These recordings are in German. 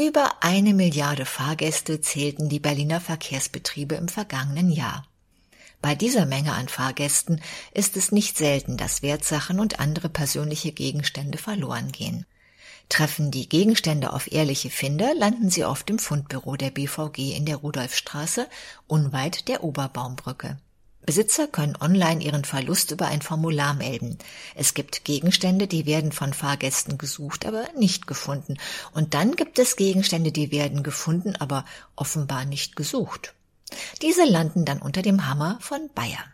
Über eine Milliarde Fahrgäste zählten die Berliner Verkehrsbetriebe im vergangenen Jahr. Bei dieser Menge an Fahrgästen ist es nicht selten, dass Wertsachen und andere persönliche Gegenstände verloren gehen. Treffen die Gegenstände auf ehrliche Finder, landen sie oft im Fundbüro der BVG in der Rudolfstraße, unweit der Oberbaumbrücke. Besitzer können online ihren Verlust über ein Formular melden. Es gibt Gegenstände, die werden von Fahrgästen gesucht, aber nicht gefunden. Und dann gibt es Gegenstände, die werden gefunden, aber offenbar nicht gesucht. Diese landen dann unter dem Hammer von Bayer.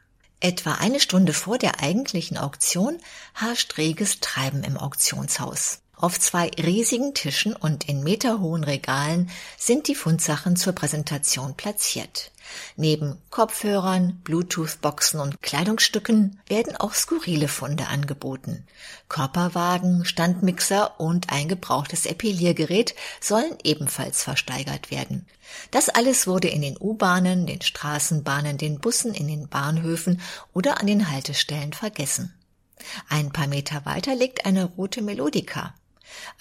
Etwa eine Stunde vor der eigentlichen Auktion herrscht reges Treiben im Auktionshaus. Auf zwei riesigen Tischen und in meterhohen Regalen sind die Fundsachen zur Präsentation platziert. Neben Kopfhörern, Bluetooth-Boxen und Kleidungsstücken werden auch skurrile Funde angeboten. Körperwagen, Standmixer und ein gebrauchtes Epiliergerät sollen ebenfalls versteigert werden. Das alles wurde in den U-Bahnen, den Straßenbahnen, den Bussen, in den Bahnhöfen oder an den Haltestellen vergessen. Ein paar Meter weiter liegt eine rote Melodika.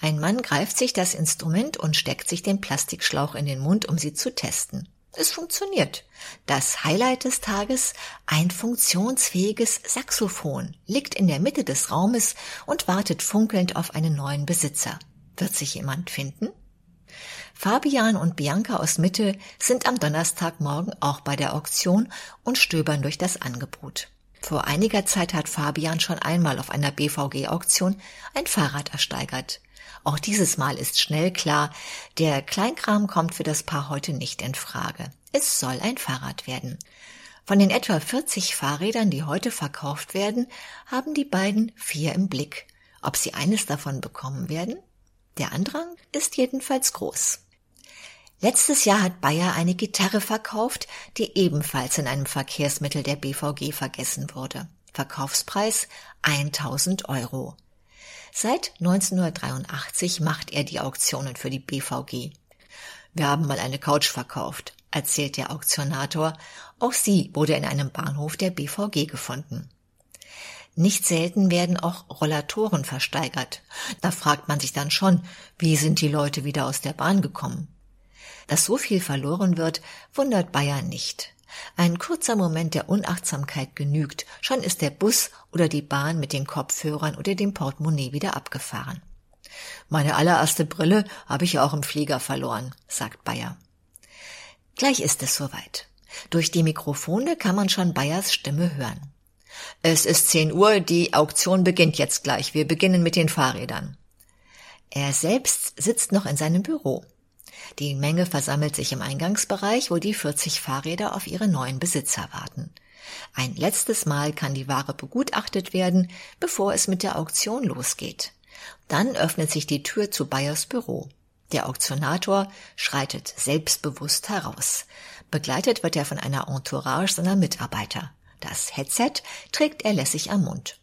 Ein Mann greift sich das Instrument und steckt sich den Plastikschlauch in den Mund, um sie zu testen. Es funktioniert. Das Highlight des Tages, ein funktionsfähiges Saxophon, liegt in der Mitte des Raumes und wartet funkelnd auf einen neuen Besitzer. Wird sich jemand finden? Fabian und Bianca aus Mitte sind am Donnerstagmorgen auch bei der Auktion und stöbern durch das Angebot. Vor einiger Zeit hat Fabian schon einmal auf einer BVG-Auktion ein Fahrrad ersteigert. Auch dieses Mal ist schnell klar, der Kleinkram kommt für das Paar heute nicht in Frage. Es soll ein Fahrrad werden. Von den etwa 40 Fahrrädern, die heute verkauft werden, haben die beiden vier im Blick. Ob sie eines davon bekommen werden? Der Andrang ist jedenfalls groß. Letztes Jahr hat Bayer eine Gitarre verkauft, die ebenfalls in einem Verkehrsmittel der BVG vergessen wurde. Verkaufspreis 1000 Euro. Seit 1983 macht er die Auktionen für die BVG. Wir haben mal eine Couch verkauft, erzählt der Auktionator. Auch sie wurde in einem Bahnhof der BVG gefunden. Nicht selten werden auch Rollatoren versteigert. Da fragt man sich dann schon, wie sind die Leute wieder aus der Bahn gekommen? Dass so viel verloren wird, wundert Bayern nicht. Ein kurzer Moment der Unachtsamkeit genügt, schon ist der Bus oder die Bahn mit den Kopfhörern oder dem Portemonnaie wieder abgefahren. Meine allererste Brille habe ich auch im Flieger verloren, sagt Bayer. Gleich ist es soweit. Durch die Mikrofone kann man schon Bayers Stimme hören. Es ist zehn Uhr, die Auktion beginnt jetzt gleich. Wir beginnen mit den Fahrrädern. Er selbst sitzt noch in seinem Büro. Die Menge versammelt sich im Eingangsbereich, wo die 40 Fahrräder auf ihre neuen Besitzer warten. Ein letztes Mal kann die Ware begutachtet werden, bevor es mit der Auktion losgeht. Dann öffnet sich die Tür zu Bayers Büro. Der Auktionator schreitet selbstbewusst heraus. Begleitet wird er von einer Entourage seiner Mitarbeiter. Das Headset trägt er lässig am Mund.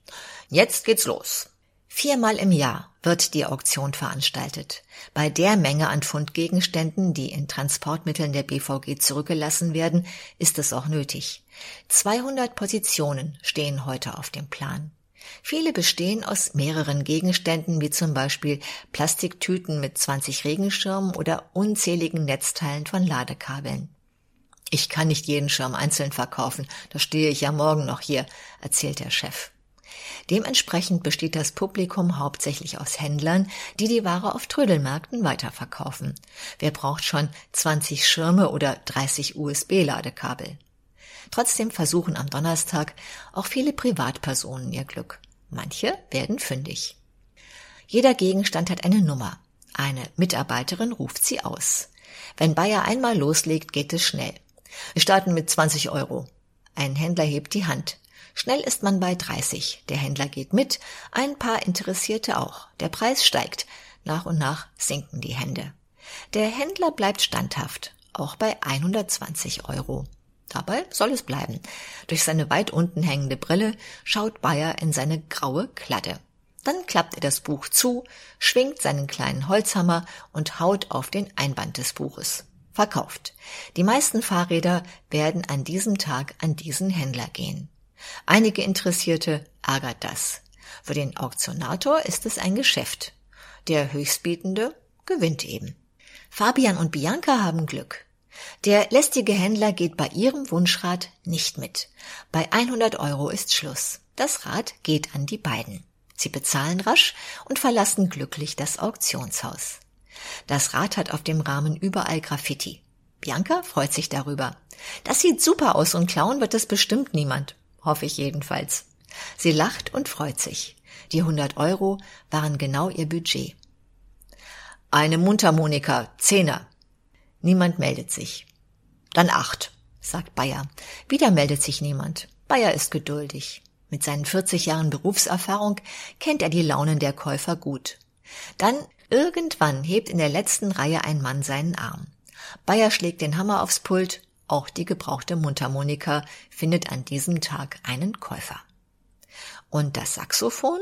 Jetzt geht's los. Viermal im Jahr wird die Auktion veranstaltet. Bei der Menge an Fundgegenständen, die in Transportmitteln der BVG zurückgelassen werden, ist es auch nötig. 200 Positionen stehen heute auf dem Plan. Viele bestehen aus mehreren Gegenständen, wie zum Beispiel Plastiktüten mit 20 Regenschirmen oder unzähligen Netzteilen von Ladekabeln. Ich kann nicht jeden Schirm einzeln verkaufen, da stehe ich ja morgen noch hier, erzählt der Chef. Dementsprechend besteht das Publikum hauptsächlich aus Händlern, die die Ware auf Trödelmärkten weiterverkaufen. Wer braucht schon 20 Schirme oder 30 USB-Ladekabel? Trotzdem versuchen am Donnerstag auch viele Privatpersonen ihr Glück. Manche werden fündig. Jeder Gegenstand hat eine Nummer. Eine Mitarbeiterin ruft sie aus. Wenn Bayer einmal loslegt, geht es schnell. Wir starten mit 20 Euro. Ein Händler hebt die Hand. Schnell ist man bei 30. Der Händler geht mit, ein paar Interessierte auch. Der Preis steigt. Nach und nach sinken die Hände. Der Händler bleibt standhaft, auch bei 120 Euro. Dabei soll es bleiben. Durch seine weit unten hängende Brille schaut Bayer in seine graue Kladde. Dann klappt er das Buch zu, schwingt seinen kleinen Holzhammer und haut auf den Einband des Buches. Verkauft. Die meisten Fahrräder werden an diesem Tag an diesen Händler gehen. Einige Interessierte ärgert das. Für den Auktionator ist es ein Geschäft. Der Höchstbietende gewinnt eben. Fabian und Bianca haben Glück. Der lästige Händler geht bei ihrem Wunschrad nicht mit. Bei 100 Euro ist Schluss. Das Rad geht an die beiden. Sie bezahlen rasch und verlassen glücklich das Auktionshaus. Das Rad hat auf dem Rahmen überall Graffiti. Bianca freut sich darüber. Das sieht super aus und klauen wird es bestimmt niemand. Hoffe ich jedenfalls. Sie lacht und freut sich. Die 100 Euro waren genau ihr Budget. Eine Mundharmonika, Zehner. Niemand meldet sich. Dann acht, sagt Bayer. Wieder meldet sich niemand. Bayer ist geduldig. Mit seinen 40 Jahren Berufserfahrung kennt er die Launen der Käufer gut. Dann irgendwann hebt in der letzten Reihe ein Mann seinen Arm. Bayer schlägt den Hammer aufs Pult. Auch die gebrauchte Mundharmonika findet an diesem Tag einen Käufer. Und das Saxophon?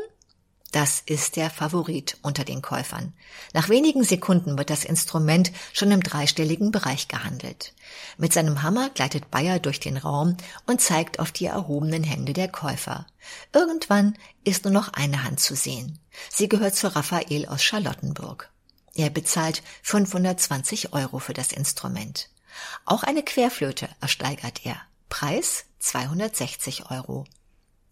Das ist der Favorit unter den Käufern. Nach wenigen Sekunden wird das Instrument schon im dreistelligen Bereich gehandelt. Mit seinem Hammer gleitet Bayer durch den Raum und zeigt auf die erhobenen Hände der Käufer. Irgendwann ist nur noch eine Hand zu sehen. Sie gehört zu Raphael aus Charlottenburg. Er bezahlt 520 Euro für das Instrument. Auch eine Querflöte ersteigert er. Preis 260 Euro.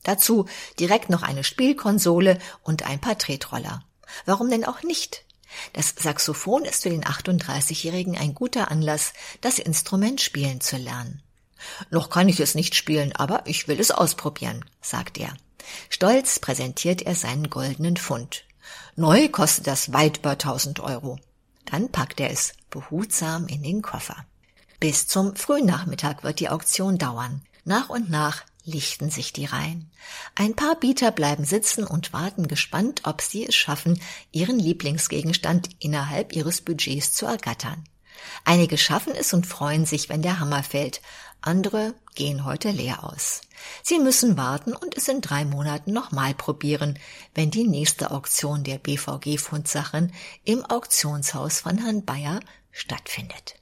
Dazu direkt noch eine Spielkonsole und ein paar Tretroller. Warum denn auch nicht? Das Saxophon ist für den 38-Jährigen ein guter Anlass, das Instrument spielen zu lernen. Noch kann ich es nicht spielen, aber ich will es ausprobieren, sagt er. Stolz präsentiert er seinen goldenen Fund. Neu kostet das weit über 1000 Euro. Dann packt er es behutsam in den Koffer. Bis zum frühen Nachmittag wird die Auktion dauern. Nach und nach lichten sich die Reihen. Ein paar Bieter bleiben sitzen und warten gespannt, ob sie es schaffen, ihren Lieblingsgegenstand innerhalb ihres Budgets zu ergattern. Einige schaffen es und freuen sich, wenn der Hammer fällt, andere gehen heute leer aus. Sie müssen warten und es in drei Monaten nochmal probieren, wenn die nächste Auktion der BVG Fundsachen im Auktionshaus von Herrn Bayer stattfindet.